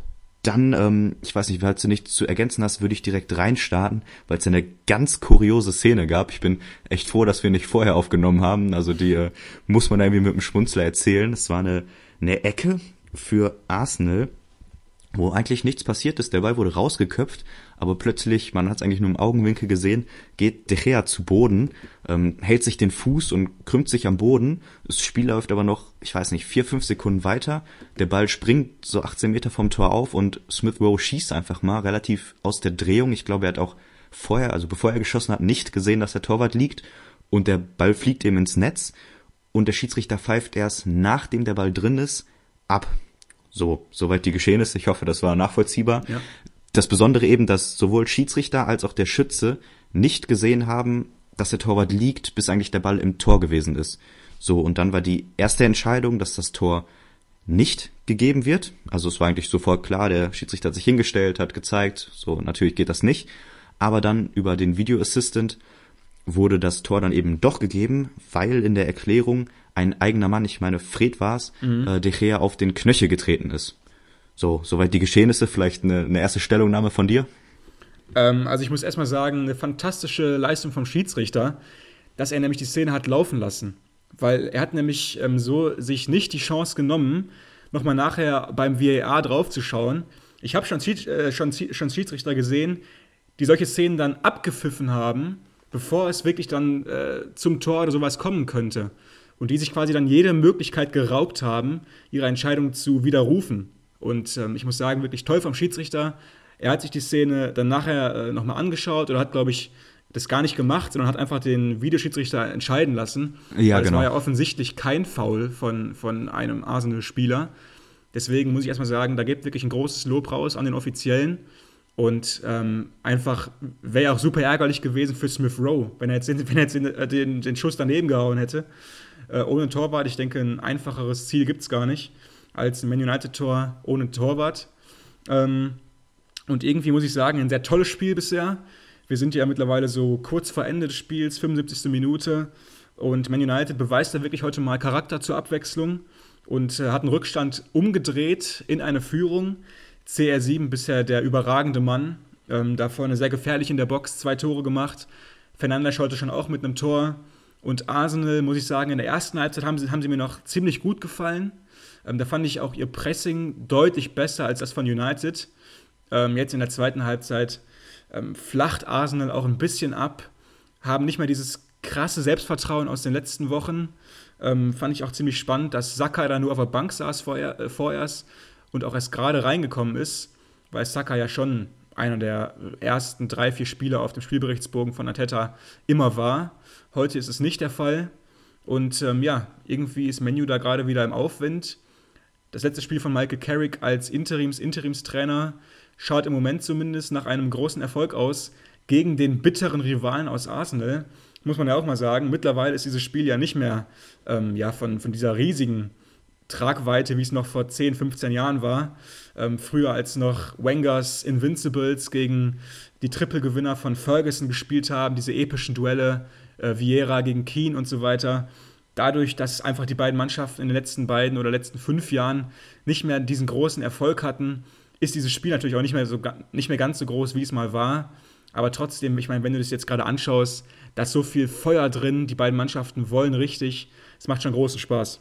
Dann, ähm, ich weiß nicht, falls du nichts zu ergänzen hast, würde ich direkt reinstarten, weil es eine ganz kuriose Szene gab. Ich bin echt froh, dass wir nicht vorher aufgenommen haben. Also die äh, muss man irgendwie mit dem Schmunzler erzählen. Es war eine, eine Ecke für Arsenal, wo eigentlich nichts passiert ist. Der Ball wurde rausgeköpft, aber plötzlich, man hat es eigentlich nur im Augenwinkel gesehen, geht De Gea zu Boden, ähm, hält sich den Fuß und krümmt sich am Boden. Das Spiel läuft aber noch, ich weiß nicht, vier, fünf Sekunden weiter. Der Ball springt so 18 Meter vom Tor auf und Smith Rowe schießt einfach mal relativ aus der Drehung. Ich glaube, er hat auch vorher, also bevor er geschossen hat, nicht gesehen, dass der Torwart liegt und der Ball fliegt ihm ins Netz und der Schiedsrichter pfeift erst, nachdem der Ball drin ist, ab. So, soweit die Geschehnisse. Ich hoffe, das war nachvollziehbar. Ja. Das Besondere eben, dass sowohl Schiedsrichter als auch der Schütze nicht gesehen haben, dass der Torwart liegt, bis eigentlich der Ball im Tor gewesen ist. So, und dann war die erste Entscheidung, dass das Tor nicht gegeben wird. Also es war eigentlich sofort klar, der Schiedsrichter hat sich hingestellt, hat gezeigt, so natürlich geht das nicht. Aber dann über den Video Assistant wurde das Tor dann eben doch gegeben, weil in der Erklärung ein eigener Mann, ich meine Fred war's, mhm. äh, De Gea auf den Knöchel getreten ist. So, soweit die Geschehnisse, vielleicht eine, eine erste Stellungnahme von dir? Ähm, also ich muss erstmal sagen, eine fantastische Leistung vom Schiedsrichter, dass er nämlich die Szene hat laufen lassen. Weil er hat nämlich ähm, so sich nicht die Chance genommen, nochmal nachher beim VAR draufzuschauen. Ich habe schon, äh, schon, schon Schiedsrichter gesehen, die solche Szenen dann abgepfiffen haben, bevor es wirklich dann äh, zum Tor oder sowas kommen könnte und die sich quasi dann jede Möglichkeit geraubt haben, ihre Entscheidung zu widerrufen. Und ähm, ich muss sagen, wirklich toll vom Schiedsrichter. Er hat sich die Szene dann nachher äh, nochmal angeschaut oder hat, glaube ich, das gar nicht gemacht, sondern hat einfach den Videoschiedsrichter entscheiden lassen. Ja, genau. Es war ja offensichtlich kein Foul von, von einem Arsenal-Spieler. Deswegen muss ich erstmal sagen, da gibt wirklich ein großes Lob raus an den Offiziellen. Und ähm, einfach wäre ja auch super ärgerlich gewesen für Smith Rowe, wenn er jetzt, den, wenn er jetzt den, äh, den, den Schuss daneben gehauen hätte. Äh, ohne Torwart, ich denke, ein einfacheres Ziel gibt es gar nicht als ein Man United-Tor ohne Torwart. Ähm, und irgendwie muss ich sagen, ein sehr tolles Spiel bisher. Wir sind ja mittlerweile so kurz vor Ende des Spiels, 75. Minute. Und Man United beweist da wirklich heute mal Charakter zur Abwechslung und äh, hat einen Rückstand umgedreht in eine Führung. CR7 bisher der überragende Mann. Ähm, da vorne sehr gefährlich in der Box, zwei Tore gemacht. Fernandes heute schon auch mit einem Tor. Und Arsenal, muss ich sagen, in der ersten Halbzeit haben sie, haben sie mir noch ziemlich gut gefallen. Ähm, da fand ich auch ihr Pressing deutlich besser als das von United. Ähm, jetzt in der zweiten Halbzeit ähm, flacht Arsenal auch ein bisschen ab, haben nicht mehr dieses krasse Selbstvertrauen aus den letzten Wochen. Ähm, fand ich auch ziemlich spannend, dass Saka da nur auf der Bank saß vorher, äh, vorerst und auch erst gerade reingekommen ist, weil Saka ja schon einer der ersten drei, vier Spieler auf dem Spielberichtsbogen von Ateta immer war. Heute ist es nicht der Fall. Und ähm, ja, irgendwie ist Menu da gerade wieder im Aufwind. Das letzte Spiel von Michael Carrick als Interims Interimstrainer schaut im Moment zumindest nach einem großen Erfolg aus gegen den bitteren Rivalen aus Arsenal. muss man ja auch mal sagen, mittlerweile ist dieses Spiel ja nicht mehr ähm, ja, von, von dieser riesigen Tragweite, wie es noch vor 10, 15 Jahren war. Ähm, früher als noch Wengers Invincibles gegen die Triple-Gewinner von Ferguson gespielt haben, diese epischen Duelle, äh, Vieira gegen Keane und so weiter. Dadurch, dass einfach die beiden Mannschaften in den letzten beiden oder letzten fünf Jahren nicht mehr diesen großen Erfolg hatten, ist dieses Spiel natürlich auch nicht mehr, so, nicht mehr ganz so groß, wie es mal war. Aber trotzdem, ich meine, wenn du das jetzt gerade anschaust, da ist so viel Feuer drin, die beiden Mannschaften wollen richtig. Es macht schon großen Spaß.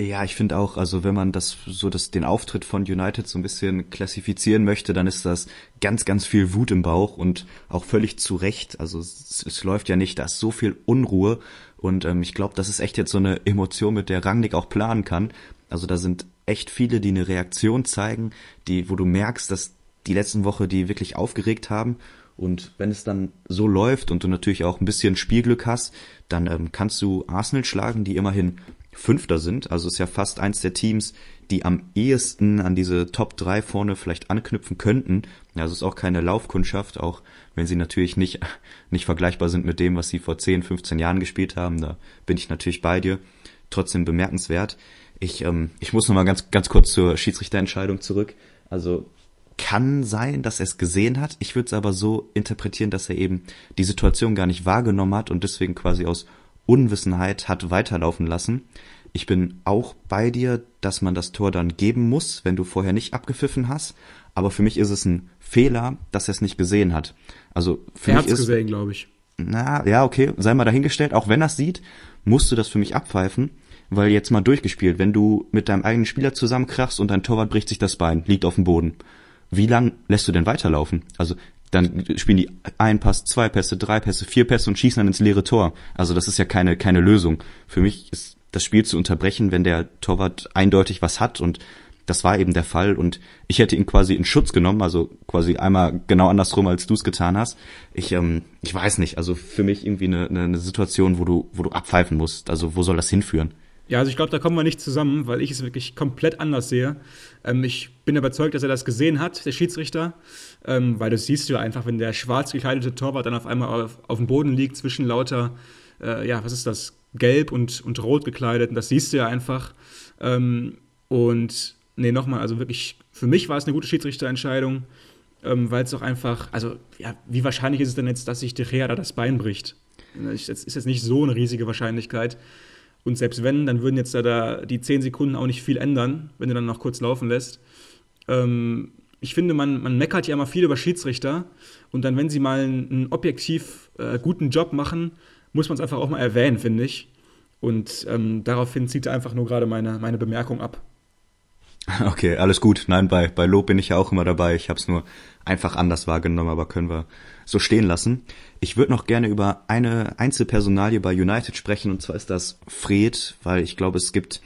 Ja, ich finde auch, also wenn man das so das den Auftritt von United so ein bisschen klassifizieren möchte, dann ist das ganz ganz viel Wut im Bauch und auch völlig zu Recht. Also es, es läuft ja nicht, da ist so viel Unruhe und ähm, ich glaube, das ist echt jetzt so eine Emotion, mit der Rangnick auch planen kann. Also da sind echt viele, die eine Reaktion zeigen, die wo du merkst, dass die letzten Woche die wirklich aufgeregt haben und wenn es dann so läuft und du natürlich auch ein bisschen Spielglück hast, dann ähm, kannst du Arsenal schlagen, die immerhin Fünfter sind. Also ist ja fast eins der Teams, die am ehesten an diese Top 3 vorne vielleicht anknüpfen könnten. Also ist auch keine Laufkundschaft, auch wenn sie natürlich nicht, nicht vergleichbar sind mit dem, was sie vor 10, 15 Jahren gespielt haben. Da bin ich natürlich bei dir. Trotzdem bemerkenswert. Ich, ähm, ich muss nochmal ganz, ganz kurz zur Schiedsrichterentscheidung zurück. Also kann sein, dass er es gesehen hat. Ich würde es aber so interpretieren, dass er eben die Situation gar nicht wahrgenommen hat und deswegen quasi aus Unwissenheit hat weiterlaufen lassen. Ich bin auch bei dir, dass man das Tor dann geben muss, wenn du vorher nicht abgepfiffen hast. Aber für mich ist es ein Fehler, dass er es nicht gesehen hat. Also für er mich ist gesehen, glaube ich. Na, ja, okay, sei mal dahingestellt. Auch wenn er es sieht, musst du das für mich abpfeifen, weil jetzt mal durchgespielt, wenn du mit deinem eigenen Spieler zusammenkrachst und dein Torwart bricht sich das Bein, liegt auf dem Boden. Wie lang lässt du denn weiterlaufen? Also dann spielen die ein Pass, zwei Pässe, drei Pässe, vier Pässe und schießen dann ins leere Tor. Also das ist ja keine, keine Lösung. Für mich ist das Spiel zu unterbrechen, wenn der Torwart eindeutig was hat und das war eben der Fall und ich hätte ihn quasi in Schutz genommen, also quasi einmal genau andersrum, als du es getan hast. Ich, ähm, ich weiß nicht, also für mich irgendwie eine, eine Situation, wo du, wo du abpfeifen musst. Also wo soll das hinführen? Ja, also ich glaube, da kommen wir nicht zusammen, weil ich es wirklich komplett anders sehe. Ähm, ich bin überzeugt, dass er das gesehen hat, der Schiedsrichter, ähm, weil das siehst du einfach, wenn der schwarz gekleidete Torwart dann auf einmal auf, auf dem Boden liegt zwischen lauter, äh, ja, was ist das, gelb und, und rot gekleidet. Und das siehst du ja einfach. Ähm, und nee, nochmal, also wirklich, für mich war es eine gute Schiedsrichterentscheidung, ähm, weil es auch einfach, also ja, wie wahrscheinlich ist es denn jetzt, dass sich De Gea da das Bein bricht? Das ist jetzt nicht so eine riesige Wahrscheinlichkeit. Und selbst wenn, dann würden jetzt da, da die 10 Sekunden auch nicht viel ändern, wenn du dann noch kurz laufen lässt. Ähm, ich finde, man, man meckert ja immer viel über Schiedsrichter und dann, wenn sie mal einen, einen objektiv äh, guten Job machen, muss man es einfach auch mal erwähnen, finde ich. Und ähm, daraufhin zieht er einfach nur gerade meine, meine Bemerkung ab. Okay, alles gut. Nein, bei, bei Lob bin ich ja auch immer dabei. Ich habe es nur einfach anders wahrgenommen, aber können wir so stehen lassen. Ich würde noch gerne über eine Einzelpersonalie bei United sprechen, und zwar ist das Fred, weil ich glaube, es gibt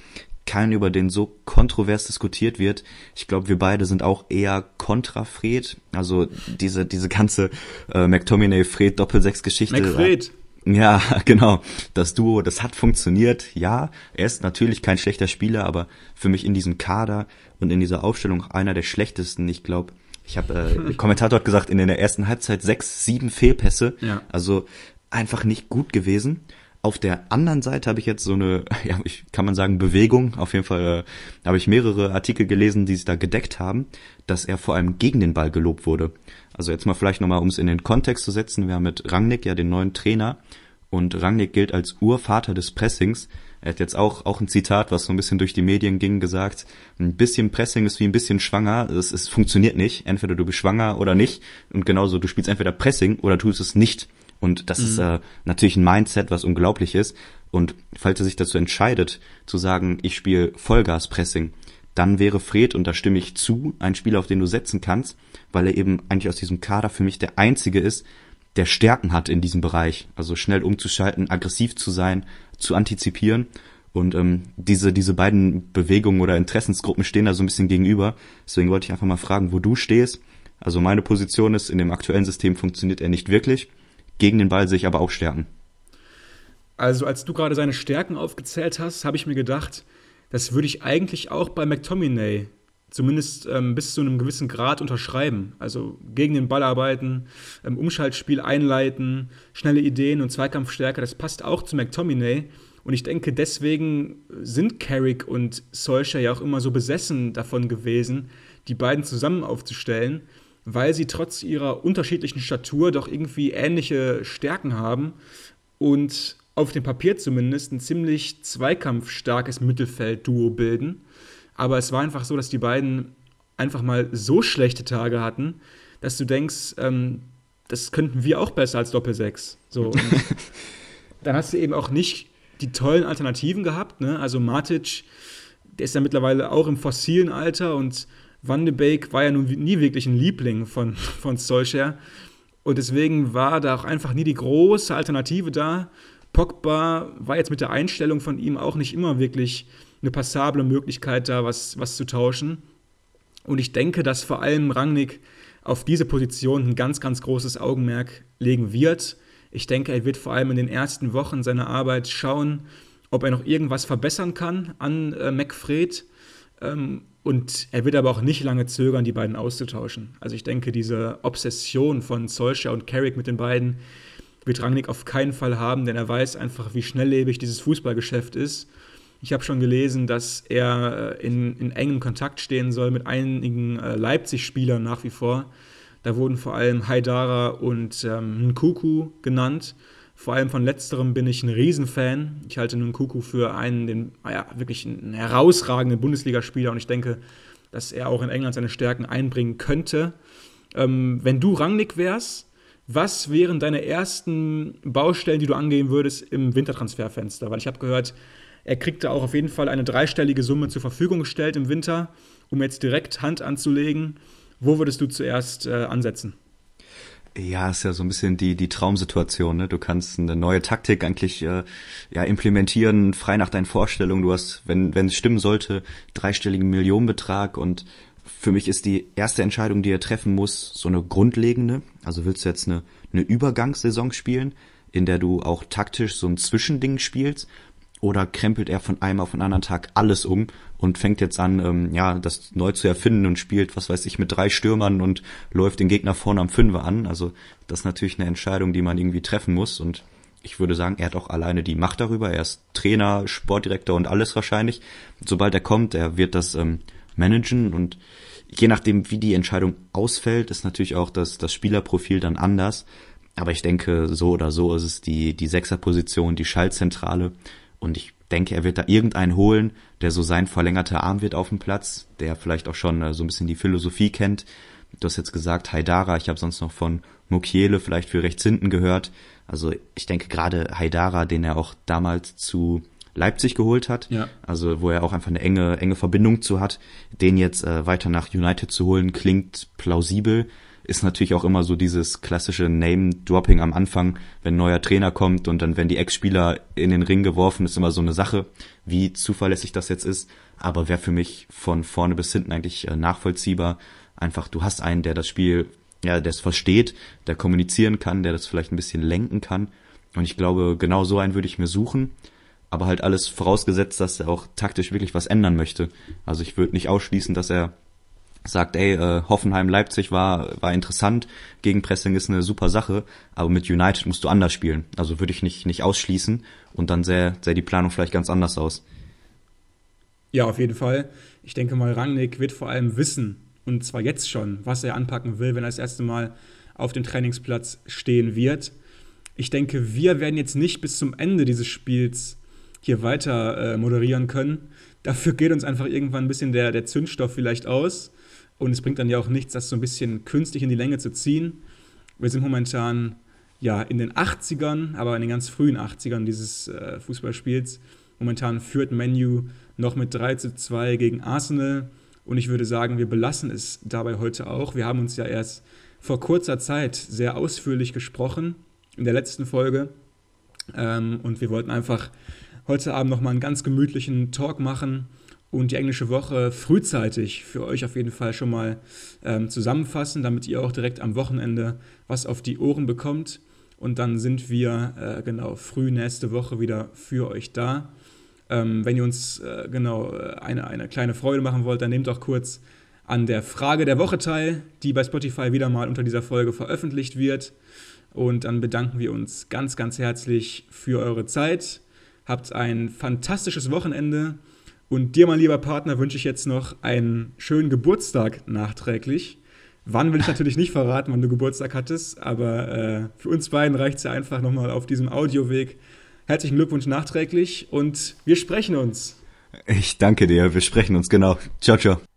keinen, über den so kontrovers diskutiert wird. Ich glaube, wir beide sind auch eher kontra Fred. Also diese, diese ganze äh, McTominay-Fred-Doppelsechs-Geschichte. McFred. Ja, genau. Das Duo, das hat funktioniert. Ja, er ist natürlich kein schlechter Spieler, aber für mich in diesem Kader und in dieser Aufstellung einer der schlechtesten. Ich glaube, ich habe, äh, Kommentator hat gesagt, in der ersten Halbzeit sechs, sieben Fehlpässe. Ja. Also einfach nicht gut gewesen. Auf der anderen Seite habe ich jetzt so eine, ja, ich kann man sagen, Bewegung. Auf jeden Fall äh, habe ich mehrere Artikel gelesen, die sich da gedeckt haben, dass er vor allem gegen den Ball gelobt wurde. Also jetzt mal vielleicht nochmal, um es in den Kontext zu setzen. Wir haben mit Rangnick ja den neuen Trainer und Rangnick gilt als Urvater des Pressings. Er hat jetzt auch, auch ein Zitat, was so ein bisschen durch die Medien ging, gesagt, ein bisschen Pressing ist wie ein bisschen schwanger. Es, es funktioniert nicht. Entweder du bist schwanger oder nicht. Und genauso, du spielst entweder Pressing oder tust es nicht. Und das mhm. ist äh, natürlich ein Mindset, was unglaublich ist. Und falls er sich dazu entscheidet, zu sagen, ich spiele Vollgas-Pressing, dann wäre Fred, und da stimme ich zu, ein Spieler, auf den du setzen kannst, weil er eben eigentlich aus diesem Kader für mich der einzige ist, der Stärken hat in diesem Bereich. Also schnell umzuschalten, aggressiv zu sein, zu antizipieren. Und ähm, diese, diese beiden Bewegungen oder Interessensgruppen stehen da so ein bisschen gegenüber. Deswegen wollte ich einfach mal fragen, wo du stehst. Also meine Position ist, in dem aktuellen System funktioniert er nicht wirklich. Gegen den Ball sehe ich aber auch Stärken. Also als du gerade seine Stärken aufgezählt hast, habe ich mir gedacht, das würde ich eigentlich auch bei McTominay zumindest ähm, bis zu einem gewissen Grad unterschreiben. Also gegen den Ball arbeiten, ähm, Umschaltspiel einleiten, schnelle Ideen und Zweikampfstärke, das passt auch zu McTominay. Und ich denke, deswegen sind Carrick und Solskjaer ja auch immer so besessen davon gewesen, die beiden zusammen aufzustellen, weil sie trotz ihrer unterschiedlichen Statur doch irgendwie ähnliche Stärken haben und auf dem Papier zumindest ein ziemlich zweikampfstarkes Mittelfeld-Duo bilden. Aber es war einfach so, dass die beiden einfach mal so schlechte Tage hatten, dass du denkst, ähm, das könnten wir auch besser als Doppelsechs. So, dann hast du eben auch nicht die tollen Alternativen gehabt. Ne? Also Matic, der ist ja mittlerweile auch im fossilen Alter und Van de Beek war ja nun nie wirklich ein Liebling von, von Solskjaer. Und deswegen war da auch einfach nie die große Alternative da. Pogba war jetzt mit der Einstellung von ihm auch nicht immer wirklich eine passable Möglichkeit da, was, was zu tauschen. Und ich denke, dass vor allem Rangnick auf diese Position ein ganz, ganz großes Augenmerk legen wird. Ich denke, er wird vor allem in den ersten Wochen seiner Arbeit schauen, ob er noch irgendwas verbessern kann an äh, McFred. Ähm, und er wird aber auch nicht lange zögern, die beiden auszutauschen. Also ich denke, diese Obsession von Solskjaer und Carrick mit den beiden wird Rangnick auf keinen Fall haben, denn er weiß einfach, wie schnelllebig dieses Fußballgeschäft ist. Ich habe schon gelesen, dass er äh, in, in, engem Kontakt stehen soll mit einigen äh, Leipzig-Spielern nach wie vor. Da wurden vor allem Haidara und ähm, Nkuku genannt. Vor allem von letzterem bin ich ein Riesenfan. Ich halte Nkuku für einen, den, ja, wirklich einen herausragenden Bundesligaspieler und ich denke, dass er auch in England seine Stärken einbringen könnte. Ähm, wenn du Rangnick wärst, was wären deine ersten Baustellen, die du angehen würdest im Wintertransferfenster? Weil ich habe gehört, er kriegt da auch auf jeden Fall eine dreistellige Summe zur Verfügung gestellt im Winter, um jetzt direkt Hand anzulegen. Wo würdest du zuerst äh, ansetzen? Ja, ist ja so ein bisschen die die Traumsituation. Ne? Du kannst eine neue Taktik eigentlich äh, ja implementieren, frei nach deinen Vorstellungen. Du hast, wenn wenn es stimmen sollte, dreistelligen Millionenbetrag und für mich ist die erste Entscheidung, die er treffen muss, so eine grundlegende. Also willst du jetzt eine, eine Übergangssaison spielen, in der du auch taktisch so ein Zwischending spielst, oder krempelt er von einem auf den anderen Tag alles um und fängt jetzt an, ähm, ja, das neu zu erfinden und spielt, was weiß ich, mit drei Stürmern und läuft den Gegner vorne am Fünfer an. Also das ist natürlich eine Entscheidung, die man irgendwie treffen muss und ich würde sagen, er hat auch alleine die Macht darüber. Er ist Trainer, Sportdirektor und alles wahrscheinlich. Sobald er kommt, er wird das ähm, managen und je nachdem, wie die Entscheidung ausfällt, ist natürlich auch das, das Spielerprofil dann anders. Aber ich denke, so oder so ist es die, die Sechserposition, die Schaltzentrale. Und ich denke, er wird da irgendeinen holen, der so sein verlängerter Arm wird auf dem Platz, der vielleicht auch schon äh, so ein bisschen die Philosophie kennt. Du hast jetzt gesagt, Haidara, ich habe sonst noch von Mokiele vielleicht für rechts hinten gehört. Also ich denke gerade Haidara, den er auch damals zu Leipzig geholt hat, ja. also wo er auch einfach eine enge, enge Verbindung zu hat, den jetzt äh, weiter nach United zu holen, klingt plausibel. Ist natürlich auch immer so dieses klassische Name-Dropping am Anfang, wenn ein neuer Trainer kommt und dann werden die Ex-Spieler in den Ring geworfen, ist immer so eine Sache, wie zuverlässig das jetzt ist. Aber wäre für mich von vorne bis hinten eigentlich äh, nachvollziehbar. Einfach, du hast einen, der das Spiel, ja, der es versteht, der kommunizieren kann, der das vielleicht ein bisschen lenken kann. Und ich glaube, genau so einen würde ich mir suchen aber halt alles vorausgesetzt, dass er auch taktisch wirklich was ändern möchte. Also ich würde nicht ausschließen, dass er sagt, ey, äh, Hoffenheim Leipzig war war interessant, Gegenpressing ist eine super Sache, aber mit United musst du anders spielen. Also würde ich nicht nicht ausschließen und dann sähe, sähe die Planung vielleicht ganz anders aus. Ja, auf jeden Fall. Ich denke mal, Rangnick wird vor allem wissen, und zwar jetzt schon, was er anpacken will, wenn er das erste Mal auf dem Trainingsplatz stehen wird. Ich denke, wir werden jetzt nicht bis zum Ende dieses Spiels hier weiter äh, moderieren können. Dafür geht uns einfach irgendwann ein bisschen der, der Zündstoff vielleicht aus. Und es bringt dann ja auch nichts, das so ein bisschen künstlich in die Länge zu ziehen. Wir sind momentan ja in den 80ern, aber in den ganz frühen 80ern dieses äh, Fußballspiels. Momentan führt Menu noch mit 3 zu 2 gegen Arsenal. Und ich würde sagen, wir belassen es dabei heute auch. Wir haben uns ja erst vor kurzer Zeit sehr ausführlich gesprochen in der letzten Folge. Ähm, und wir wollten einfach heute Abend nochmal einen ganz gemütlichen Talk machen und die englische Woche frühzeitig für euch auf jeden Fall schon mal ähm, zusammenfassen, damit ihr auch direkt am Wochenende was auf die Ohren bekommt. Und dann sind wir äh, genau früh nächste Woche wieder für euch da. Ähm, wenn ihr uns äh, genau äh, eine, eine kleine Freude machen wollt, dann nehmt doch kurz an der Frage der Woche teil, die bei Spotify wieder mal unter dieser Folge veröffentlicht wird. Und dann bedanken wir uns ganz, ganz herzlich für eure Zeit. Habt ein fantastisches Wochenende. Und dir, mein lieber Partner, wünsche ich jetzt noch einen schönen Geburtstag nachträglich. Wann will ich natürlich nicht verraten, wann du Geburtstag hattest, aber äh, für uns beiden reicht es ja einfach nochmal auf diesem Audioweg. Herzlichen Glückwunsch nachträglich und wir sprechen uns. Ich danke dir, wir sprechen uns genau. Ciao, ciao.